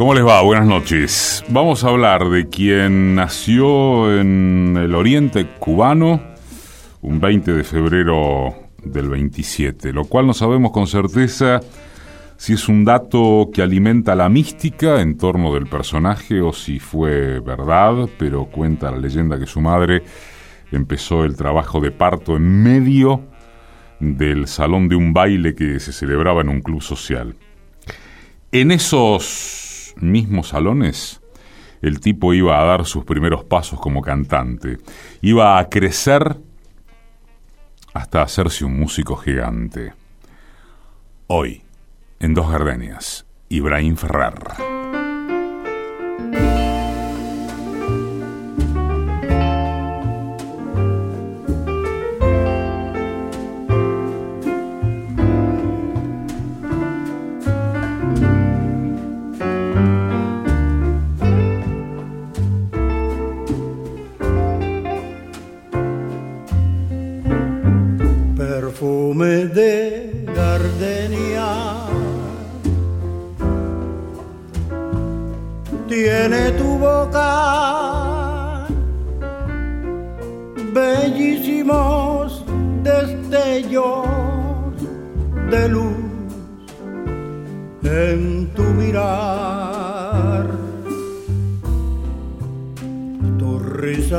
¿Cómo les va? Buenas noches. Vamos a hablar de quien nació en el oriente cubano un 20 de febrero del 27, lo cual no sabemos con certeza si es un dato que alimenta la mística en torno del personaje o si fue verdad, pero cuenta la leyenda que su madre empezó el trabajo de parto en medio del salón de un baile que se celebraba en un club social. En esos mismos salones, el tipo iba a dar sus primeros pasos como cantante, iba a crecer hasta hacerse un músico gigante. Hoy, en Dos Gardenias, Ibrahim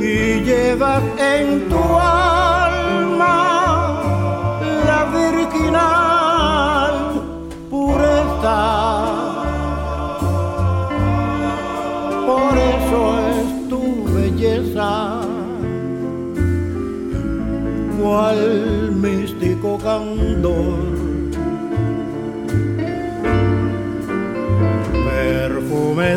Y llevas en tu alma la virginal pureza. Por eso es tu belleza, cual místico candor boca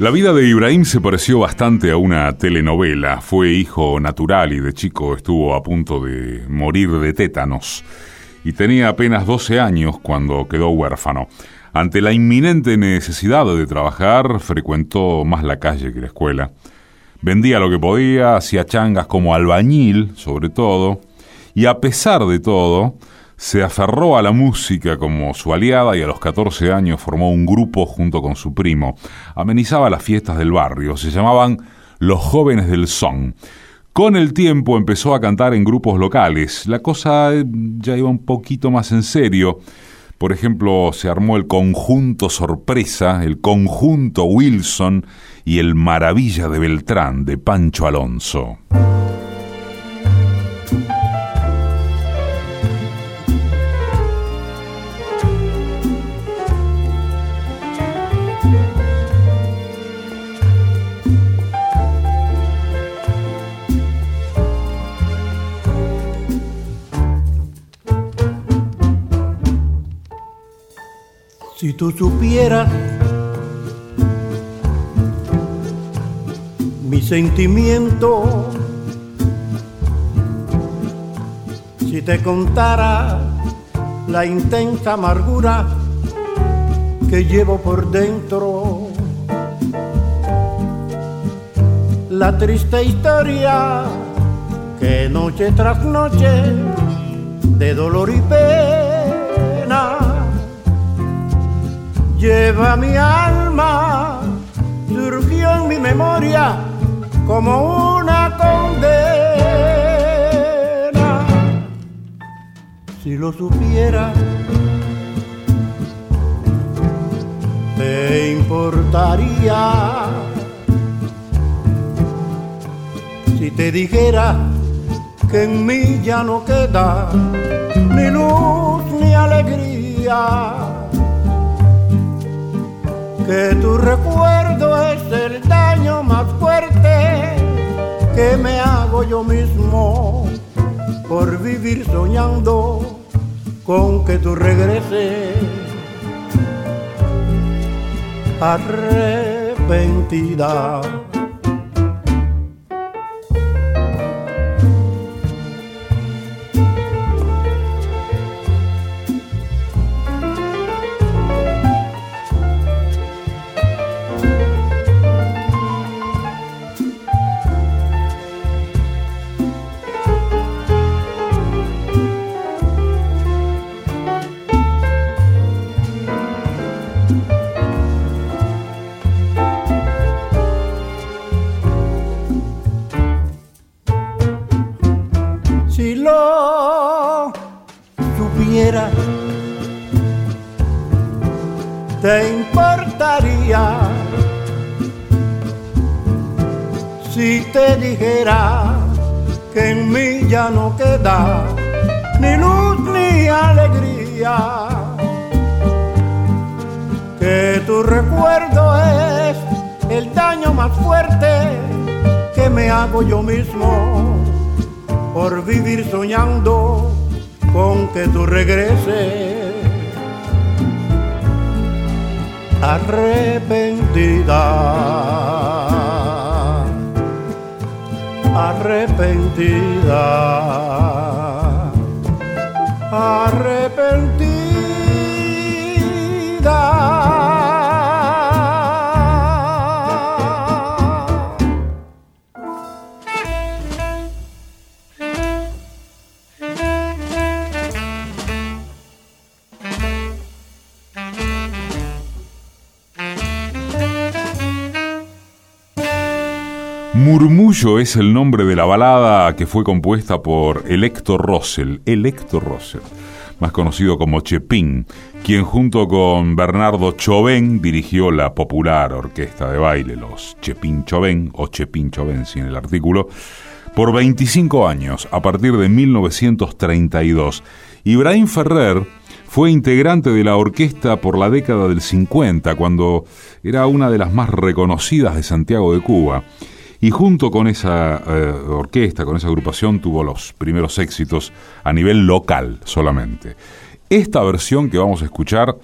La vida de Ibrahim se pareció bastante a una telenovela. Fue hijo natural y de chico estuvo a punto de morir de tétanos. Y tenía apenas 12 años cuando quedó huérfano. Ante la inminente necesidad de trabajar, frecuentó más la calle que la escuela. Vendía lo que podía, hacía changas como albañil, sobre todo, y a pesar de todo, se aferró a la música como su aliada y a los 14 años formó un grupo junto con su primo. Amenizaba las fiestas del barrio, se llamaban Los Jóvenes del Son. Con el tiempo empezó a cantar en grupos locales. La cosa eh, ya iba un poquito más en serio. Por ejemplo, se armó el conjunto Sorpresa, el conjunto Wilson y el Maravilla de Beltrán de Pancho Alonso. Si tú supieras mi sentimiento, si te contara la intensa amargura que llevo por dentro, la triste historia que noche tras noche de dolor y pena lleva mi alma, surgió en mi memoria como una condena. Si lo supiera, te importaría si te dijera que en mí ya no queda ni luz ni alegría que tu recuerdo es el daño más fuerte que me hago yo mismo por vivir soñando con que tú regreses arrepentida. Ni luz ni alegría. Que tu recuerdo es el daño más fuerte que me hago yo mismo por vivir soñando con que tú regreses. Arrepentida, arrepentida. Es el nombre de la balada que fue compuesta por Electo Russell, Electo Russell, más conocido como Chepín, quien junto con Bernardo Choven dirigió la popular orquesta de baile, los Chepín Choven o Chepín Choven sin el artículo, por 25 años, a partir de 1932. Ibrahim Ferrer fue integrante de la orquesta por la década del 50, cuando era una de las más reconocidas de Santiago de Cuba y junto con esa eh, orquesta, con esa agrupación, tuvo los primeros éxitos a nivel local solamente. Esta versión que vamos a escuchar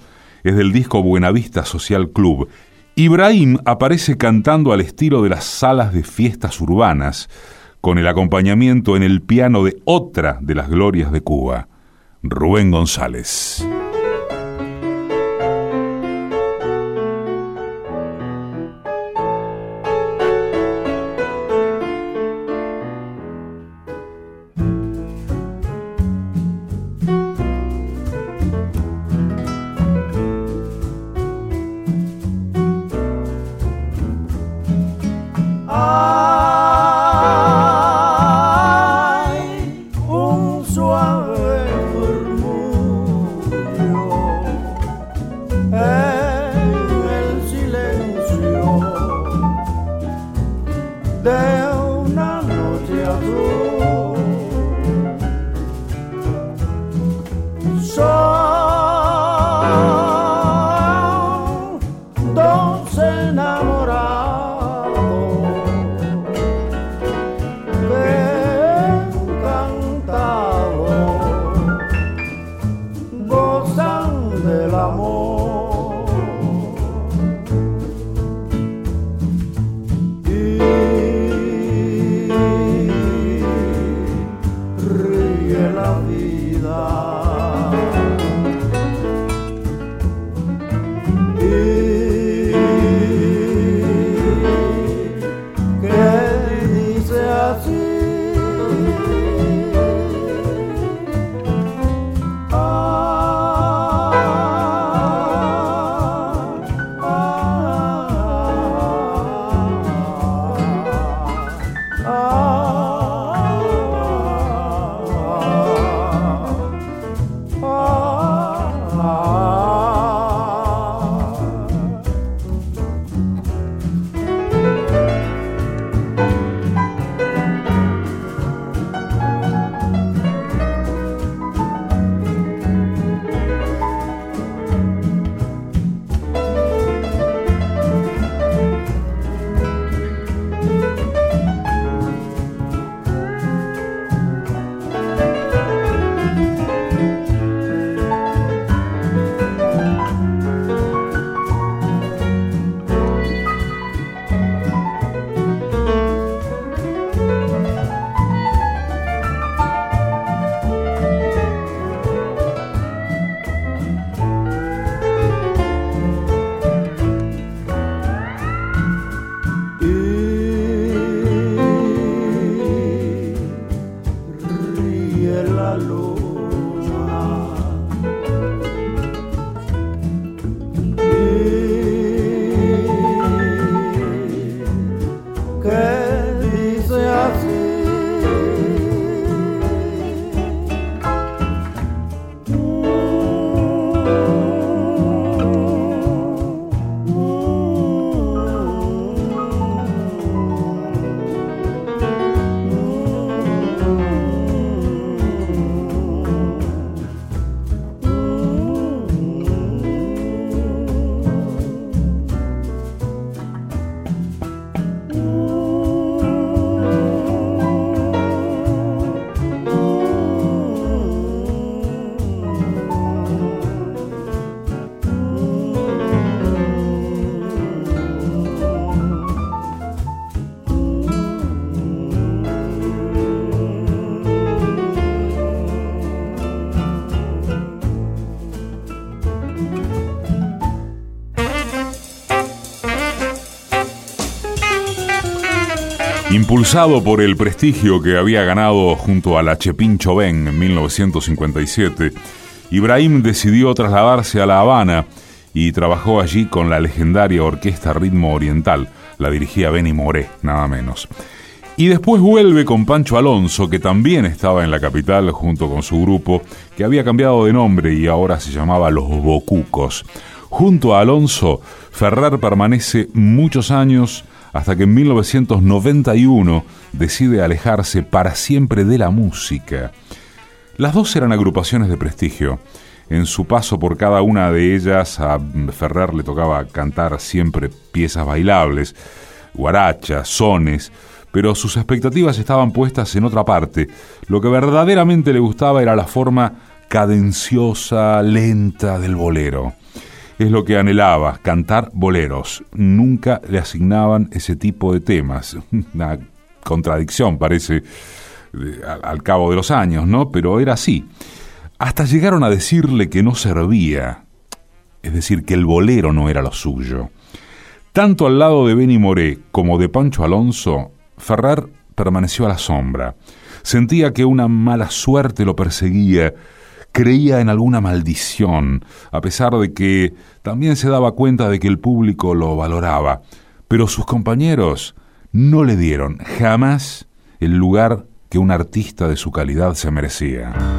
es del disco Buenavista Social Club. Ibrahim aparece cantando al estilo de las salas de fiestas urbanas, con el acompañamiento en el piano de otra de las glorias de Cuba, Rubén González. Impulsado por el prestigio que había ganado junto a la Chepin Choven en 1957, Ibrahim decidió trasladarse a La Habana y trabajó allí con la legendaria Orquesta Ritmo Oriental, La dirigía Benny Moré, nada menos. Y después vuelve con Pancho Alonso, que también estaba en la capital junto con su grupo, que había cambiado de nombre y ahora se llamaba Los Bocucos. Junto a Alonso, Ferrer permanece muchos años hasta que en 1991 decide alejarse para siempre de la música. Las dos eran agrupaciones de prestigio. En su paso por cada una de ellas, a Ferrer le tocaba cantar siempre piezas bailables, guarachas, sones, pero sus expectativas estaban puestas en otra parte. Lo que verdaderamente le gustaba era la forma cadenciosa, lenta del bolero es lo que anhelaba, cantar boleros. Nunca le asignaban ese tipo de temas. Una contradicción parece al, cabo de los años, ¿no? Pero era así. Hasta llegaron a decirle que no servía, es decir, que el bolero no era lo suyo. Tanto al lado de Benny Moré como de Pancho Alonso, Ferrer permaneció a la sombra. Sentía que una mala suerte lo perseguía creía en alguna maldición, a pesar de que también se daba cuenta de que el público lo valoraba, pero sus compañeros no le dieron jamás el lugar que un artista de su calidad se merecía.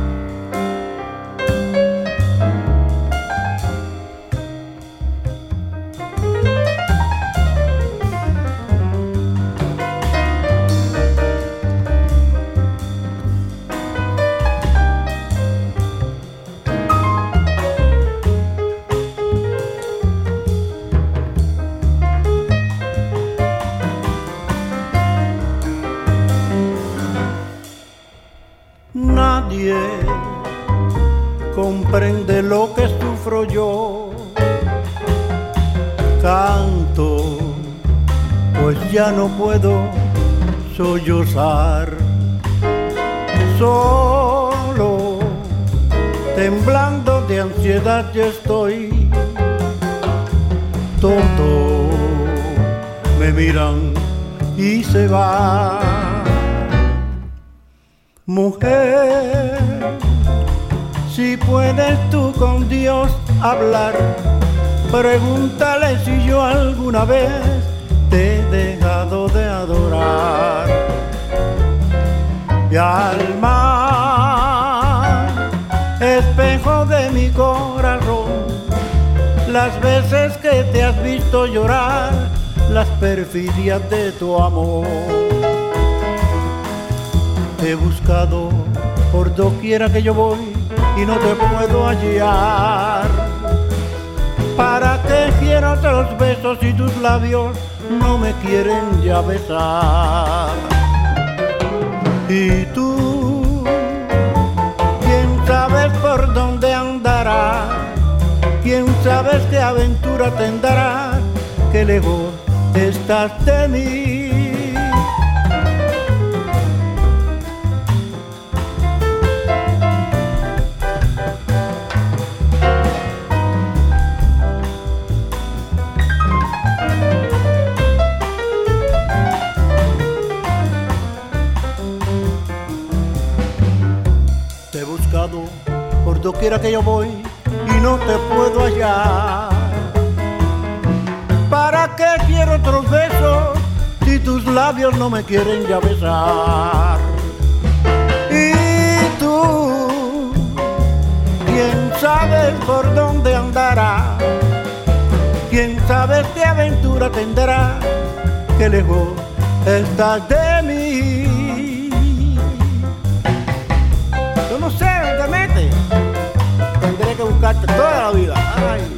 Amor. He buscado por doquiera que yo voy y no te puedo hallar. ¿Para qué quiero otros besos si tus labios no me quieren ya besar? Y tú, quién sabe por dónde andará, quién sabe qué aventura tendrá, que lejos estás de mí. Quiera que yo voy y no te puedo hallar. ¿Para qué quiero otros besos si tus labios no me quieren ya besar? Y tú, quién sabe por dónde andará, quién sabe qué aventura tendrá, que lejos estás de toda la vida. Ay.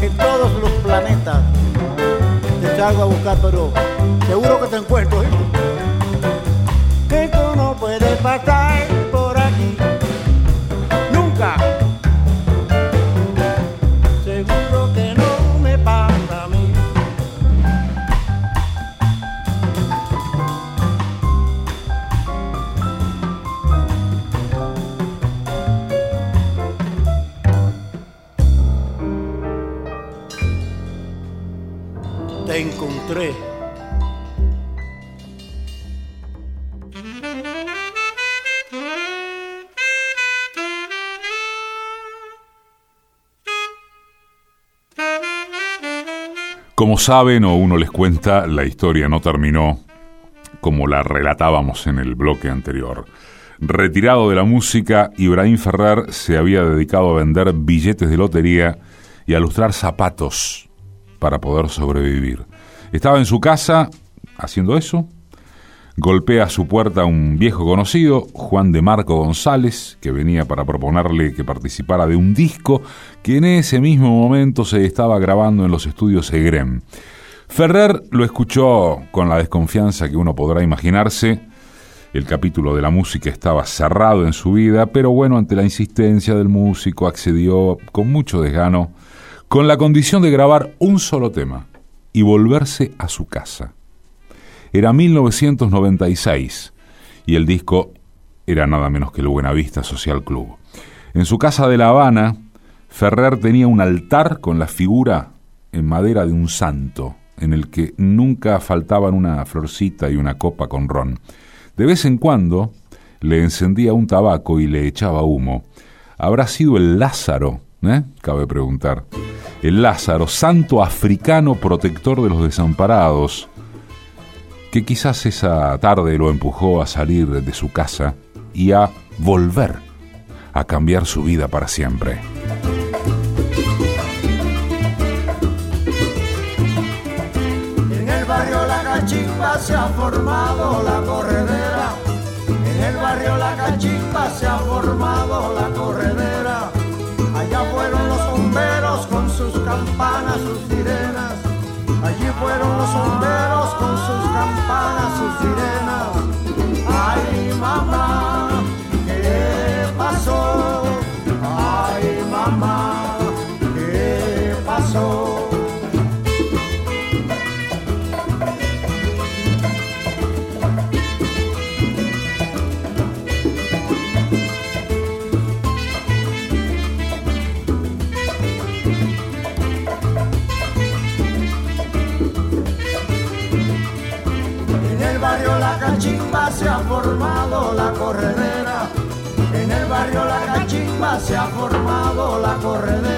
En todos los planetas te salgo a buscar, pero seguro que te encuentro. ¿eh? Que tú no puedes pasar Saben o uno les cuenta, la historia no terminó como la relatábamos en el bloque anterior. Retirado de la música, Ibrahim Ferrer se había dedicado a vender billetes de lotería y a lustrar zapatos para poder sobrevivir. Estaba en su casa haciendo eso. Golpea a su puerta un viejo conocido, Juan de Marco González, que venía para proponerle que participara de un disco que en ese mismo momento se estaba grabando en los estudios Egrem. Ferrer lo escuchó con la desconfianza que uno podrá imaginarse el capítulo de la música estaba cerrado en su vida, pero bueno, ante la insistencia del músico accedió con mucho desgano, con la condición de grabar un solo tema y volverse a su casa. Era 1996 y el disco era nada menos que el Buenavista Social Club. En su casa de La Habana, Ferrer tenía un altar con la figura en madera de un santo, en el que nunca faltaban una florcita y una copa con ron. De vez en cuando le encendía un tabaco y le echaba humo. ¿Habrá sido el Lázaro? ¿eh? Cabe preguntar. El Lázaro, santo africano protector de los desamparados, que quizás esa tarde lo empujó a salir de su casa y a volver a cambiar su vida para siempre. En el barrio La Cachimba se ha formado la corredera. En el barrio La Cachimba se ha formado la corredera. Allá fueron los bomberos con sus campanas, sus sirenas. Allí fueron los bomberos con sus campanas, sus sirenas. Ay, mamá, Cachimba se ha formado la corredera. En el barrio La Cachimba se ha formado la corredera.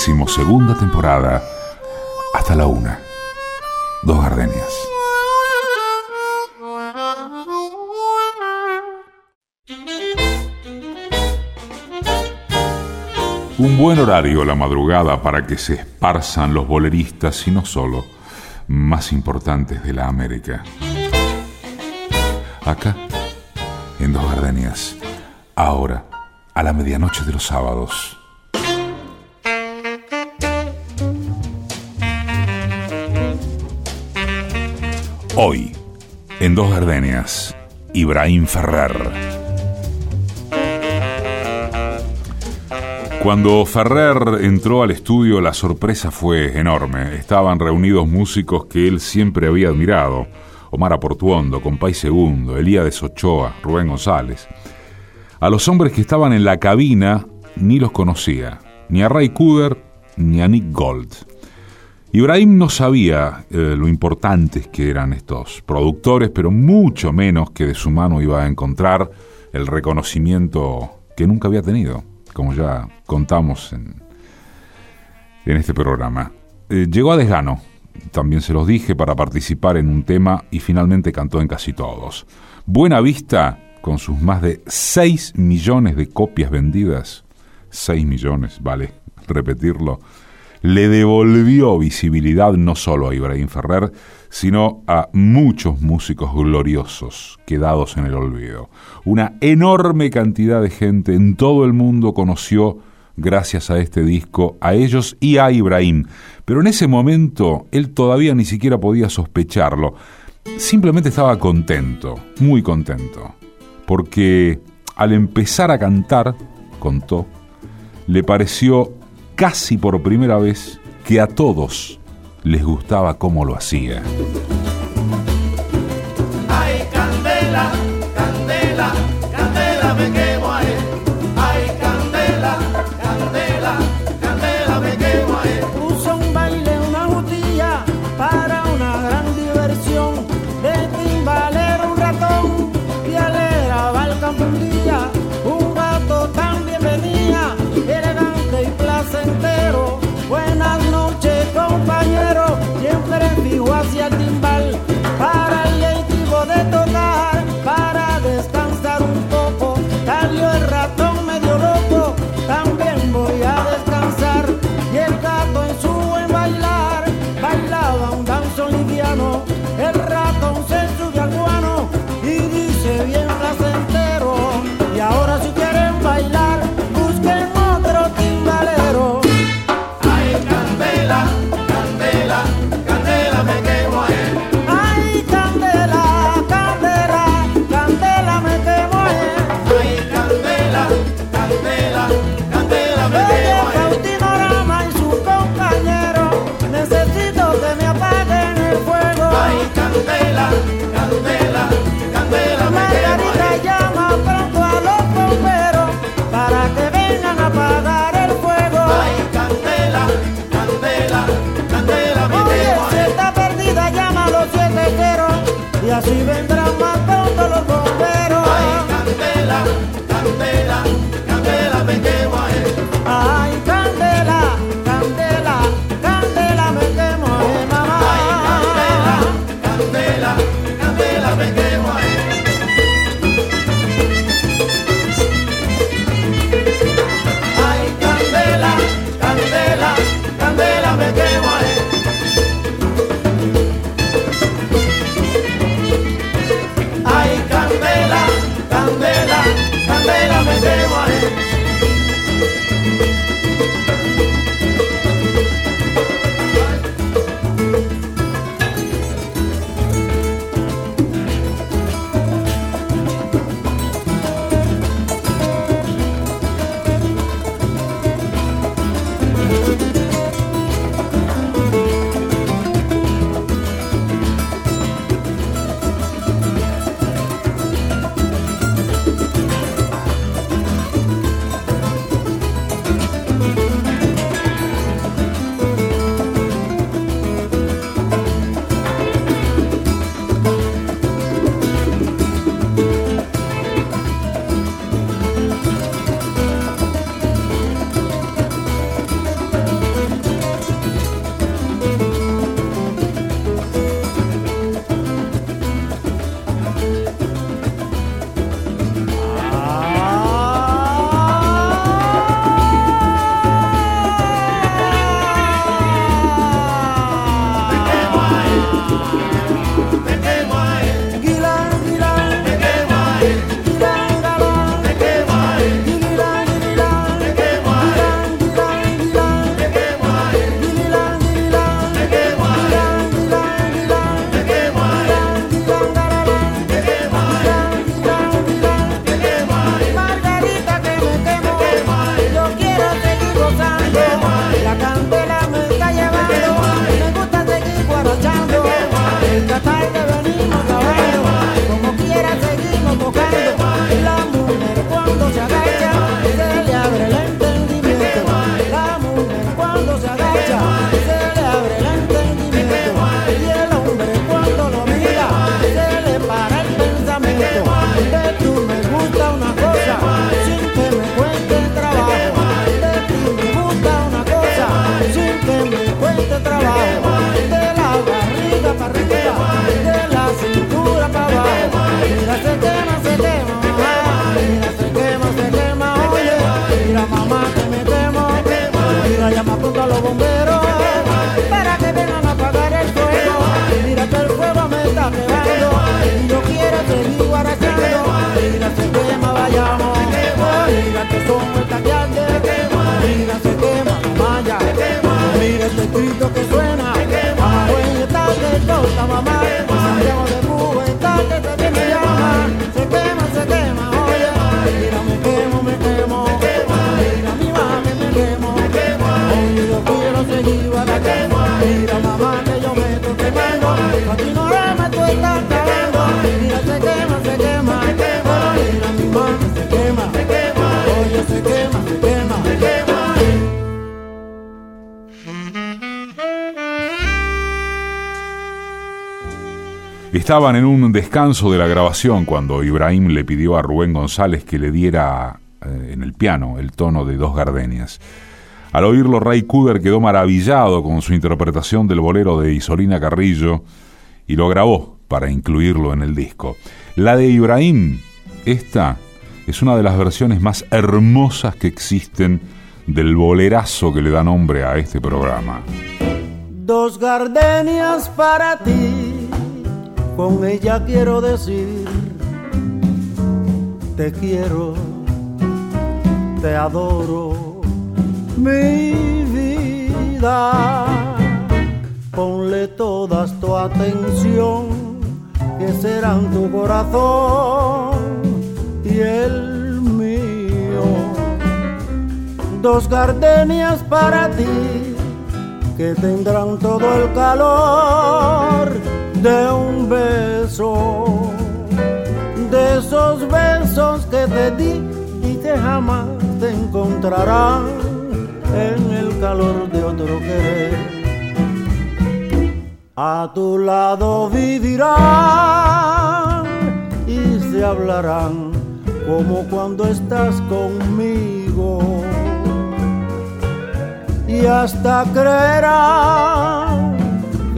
Decimosegunda temporada hasta la una. Dos gardenias. Un buen horario la madrugada para que se esparzan los boleristas y no solo, más importantes de la América. Acá, en Dos Gardenias, ahora, a la medianoche de los sábados. Hoy, en Dos Gardenias, Ibrahim Ferrer. Cuando Ferrer entró al estudio, la sorpresa fue enorme. Estaban reunidos músicos que él siempre había admirado. Omar Aportuondo, Compay Segundo, Elías Ochoa, Rubén González. A los hombres que estaban en la cabina ni los conocía, ni a Ray Cooder ni a Nick Gold. Ibrahim no sabía eh, lo importantes que eran estos productores, pero mucho menos que de su mano iba a encontrar el reconocimiento que nunca había tenido, como ya contamos en, en este programa. Eh, llegó a Desgano, también se los dije, para participar en un tema y finalmente cantó en casi todos. Buena Vista, con sus más de 6 millones de copias vendidas, 6 millones, vale repetirlo, le devolvió visibilidad no solo a Ibrahim Ferrer, sino a muchos músicos gloriosos quedados en el olvido. Una enorme cantidad de gente en todo el mundo conoció, gracias a este disco, a ellos y a Ibrahim. Pero en ese momento él todavía ni siquiera podía sospecharlo. Simplemente estaba contento, muy contento. Porque al empezar a cantar, contó, le pareció casi por primera vez que a todos les gustaba cómo lo hacía. así vendrán matando los bomberos. Estaban en un descanso de la grabación cuando Ibrahim le pidió a Rubén González que le diera eh, en el piano el tono de Dos Gardenias. Al oírlo, Ray Cooder quedó maravillado con su interpretación del bolero de Isolina Carrillo y lo grabó para incluirlo en el disco. La de Ibrahim, esta es una de las versiones más hermosas que existen del bolerazo que le da nombre a este programa. Dos gardenias para ti con ella quiero decir, te quiero, te adoro, mi vida. Ponle todas tu atención, que serán tu corazón y el mío. Dos gardenias para ti, que tendrán todo el calor de un beso, de esos besos que te di y que jamás te encontrarán en el calor de otro querer. A tu lado vivirás hablarán como cuando estás conmigo. Y hasta creerán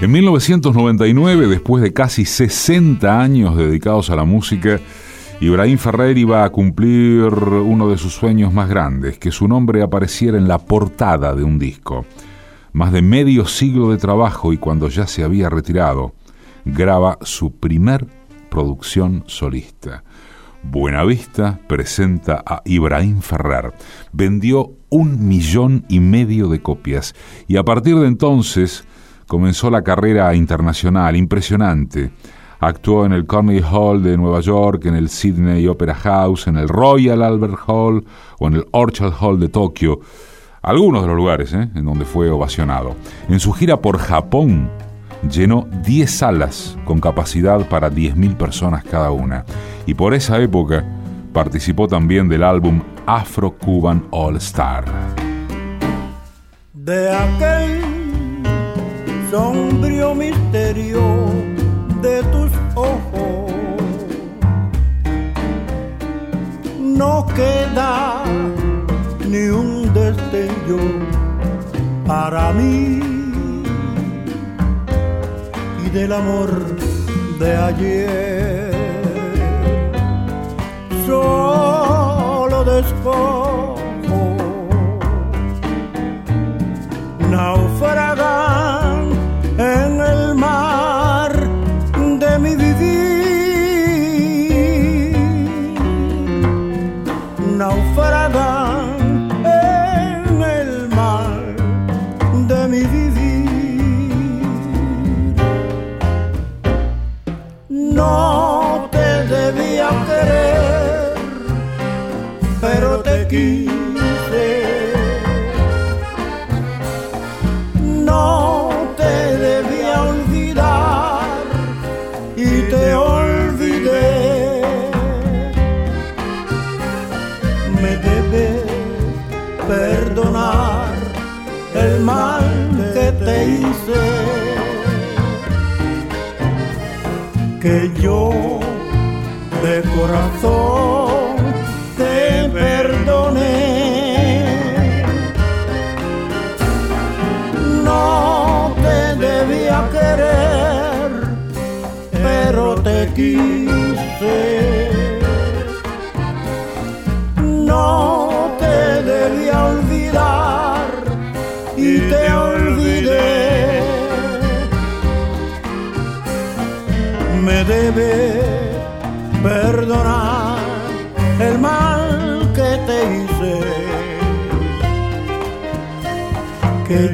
En 1999, después de casi 60 años dedicados a la música, Ibrahim Ferrer iba a cumplir uno de sus sueños más grandes, que su nombre apareciera en la portada de un disco. Más de medio siglo de trabajo y cuando ya se había retirado, graba su primer producción solista. Buenavista presenta a Ibrahim Ferrer. Vendió un millón y medio de copias y a partir de entonces comenzó la carrera internacional, impresionante. Actuó en el Carnegie Hall de Nueva York, en el Sydney Opera House, en el Royal Albert Hall o en el Orchard Hall de Tokio. Algunos de los lugares ¿eh? en donde fue ovacionado. En su gira por Japón llenó 10 salas con capacidad para 10.000 personas cada una. Y por esa época participó también del álbum Afro Cuban All Star. De aquel sombrío misterio de tus ojos. No queda ni un destello para mí y del amor de ayer. Solo despojo naufragar Naufragan en el mar de mi vivir. No yo de corazón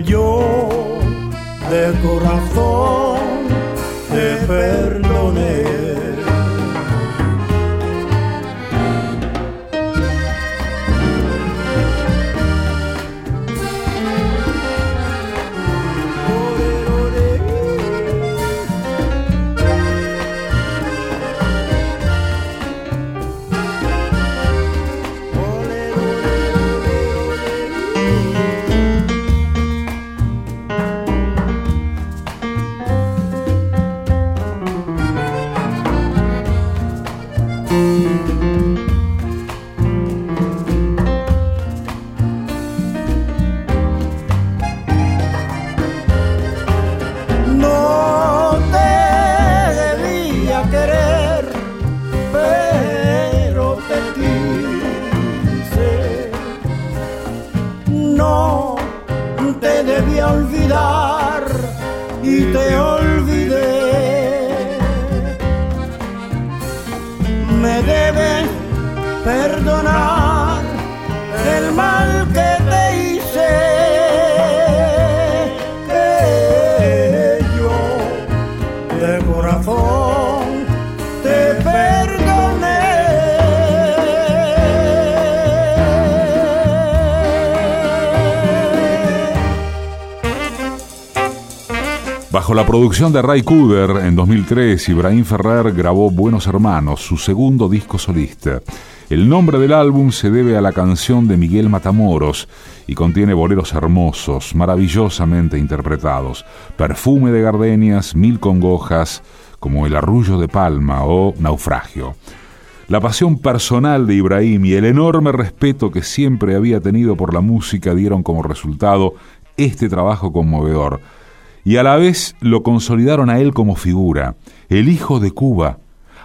yo de corazón te La producción de Ray Cooder, en 2003, Ibrahim Ferrer grabó Buenos Hermanos, su segundo disco solista. El nombre del álbum se debe a la canción de Miguel Matamoros y contiene boleros hermosos, maravillosamente interpretados. Perfume de gardenias, mil congojas, como El Arrullo de Palma o Naufragio. La pasión personal de Ibrahim y el enorme respeto que siempre había tenido por la música dieron como resultado este trabajo conmovedor y a la vez lo consolidaron a él como figura, el hijo de Cuba,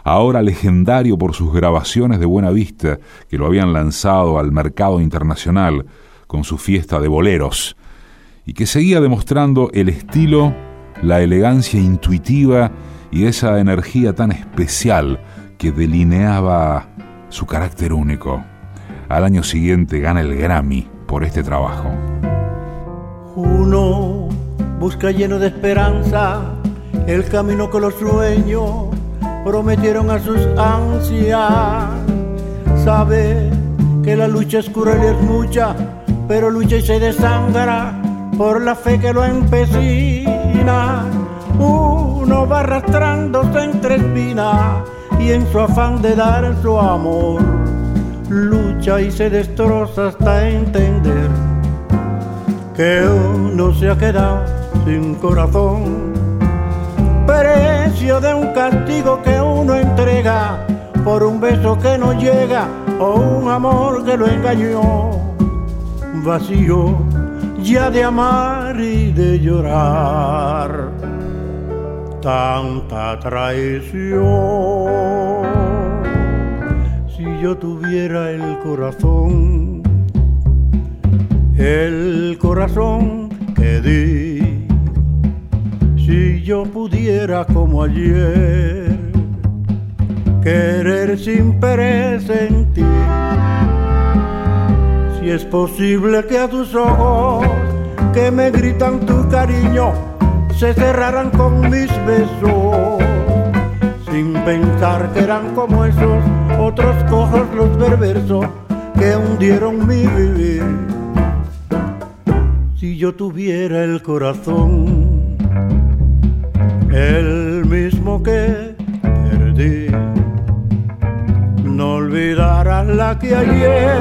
ahora legendario por sus grabaciones de Buena Vista, que lo habían lanzado al mercado internacional con su fiesta de boleros, y que seguía demostrando el estilo, la elegancia intuitiva y esa energía tan especial que delineaba su carácter único. Al año siguiente gana el Grammy por este trabajo. Uno busca lleno de esperanza el camino que los sueños prometieron a sus ansias. Sabe que la lucha es cruel y es mucha, pero lucha y se desangra por la fe que lo empecina. Uno va arrastrándose entre espinas y en su afán de dar su amor, lucha y se destroza hasta entender que uno se ha quedado sin corazón. Precio de un castigo que uno entrega por un beso que no llega o un amor que lo engañó. Vacío ya de amar y de llorar. Tanta traición. Si yo tuviera el corazón, el corazón que di si yo pudiera como ayer querer sin presentir, si es posible que a tus ojos que me gritan tu cariño se cerraran con mis besos, sin pensar que eran como esos otros cojos los perversos que hundieron mi vivir. Si yo tuviera el corazón el mismo que perdí. No olvidarás la que ayer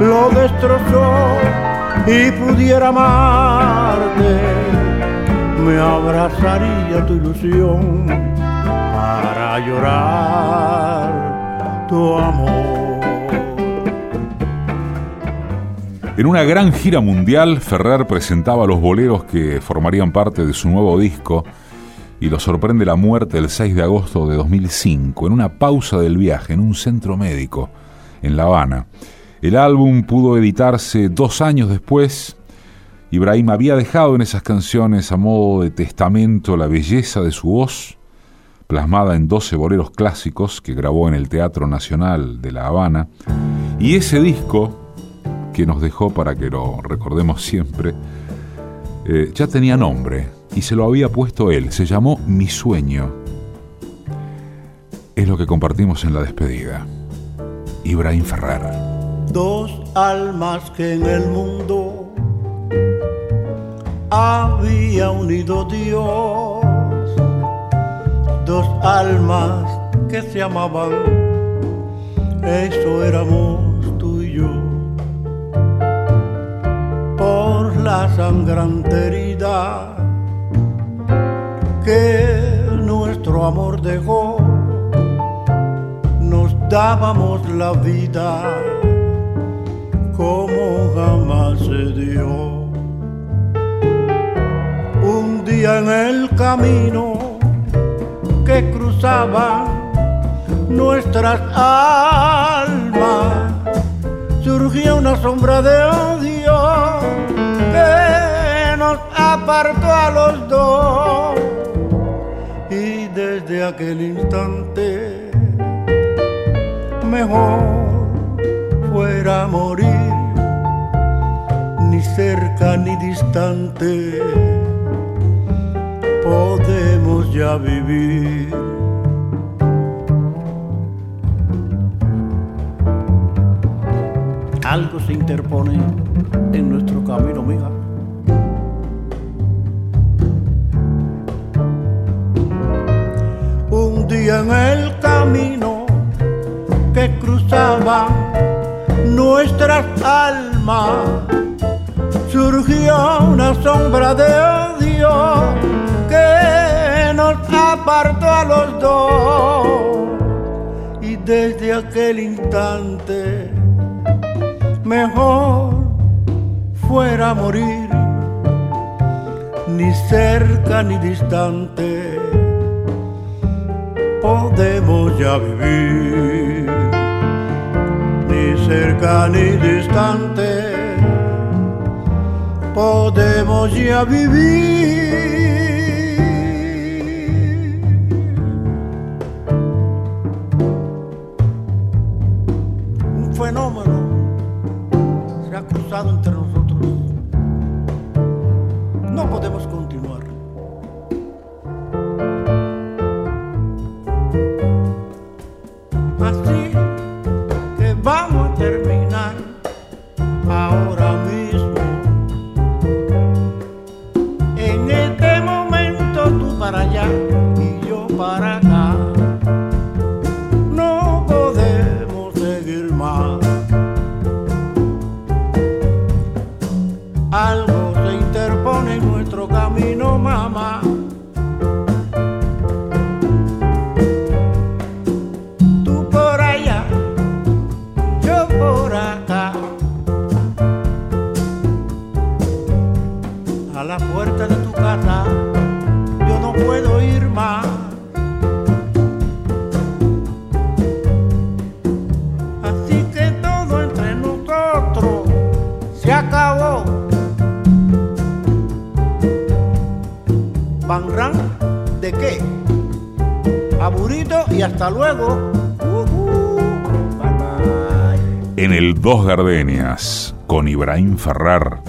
lo destrozó y pudiera amarte. Me abrazaría tu ilusión para llorar tu amor. En una gran gira mundial, Ferrer presentaba los boleros que formarían parte de su nuevo disco y lo sorprende la muerte el 6 de agosto de 2005, en una pausa del viaje en un centro médico en La Habana. El álbum pudo editarse dos años después. Ibrahim había dejado en esas canciones a modo de testamento la belleza de su voz, plasmada en 12 boleros clásicos que grabó en el Teatro Nacional de La Habana, y ese disco que nos dejó para que lo recordemos siempre, eh, ya tenía nombre y se lo había puesto él. Se llamó Mi Sueño. Es lo que compartimos en la despedida. Ibrahim Ferrer. Dos almas que en el mundo había unido Dios. Dos almas que se amaban. Eso éramos tú y yo. Por la sangrante herida que nuestro amor dejó dábamos la vida como jamás se dio. Un día en el camino que cruzaban nuestras almas, surgió una sombra de odio que nos apartó a los dos. Desde aquel instante mejor fuera morir, ni cerca ni distante, podemos ya vivir. Algo se interpone en nuestro camino, almas, surgió una sombra de odio que nos apartó a los dos. Y desde aquel instante, mejor fuera morir, ni cerca ni distante, podemos ya vivir cerca ni distante, podemos ya vivir. Dos Gardenias, con Ibrahim Ferrar,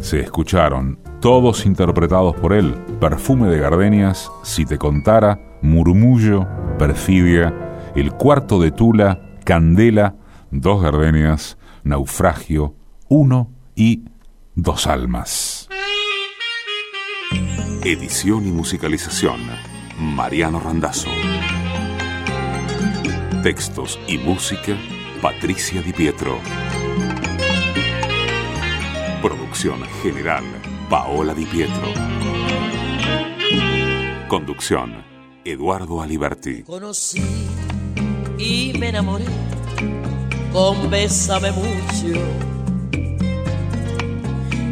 se escucharon, todos interpretados por él, Perfume de Gardenias, Si te contara, Murmullo, Perfidia, El cuarto de Tula, Candela, Dos Gardenias, Naufragio, Uno y Dos Almas. Edición y musicalización, Mariano Randazzo. Textos y música, Patricia Di Pietro. Producción general, Paola Di Pietro. Conducción, Eduardo Aliberti. Conocí y me enamoré con Bésame mucho.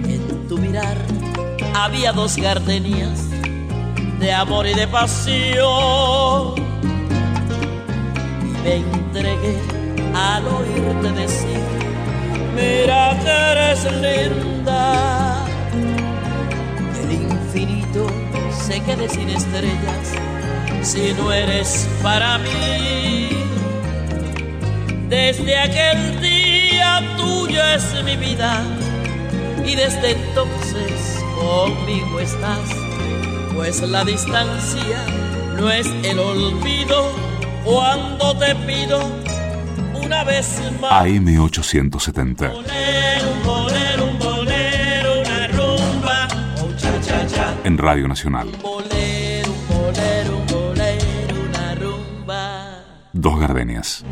En tu mirar había dos gardenias de amor y de pasión me entregué al oírte decir, mira que eres linda. El infinito se quede sin estrellas si no eres para mí. Desde aquel día tuyo es mi vida y desde entonces conmigo estás, pues la distancia no es el olvido cuando te pido una vez más. AM870. Bolero, un bolero, un bolero, una rumba, oh cha cha cha. En Radio Nacional. Dos gardenias.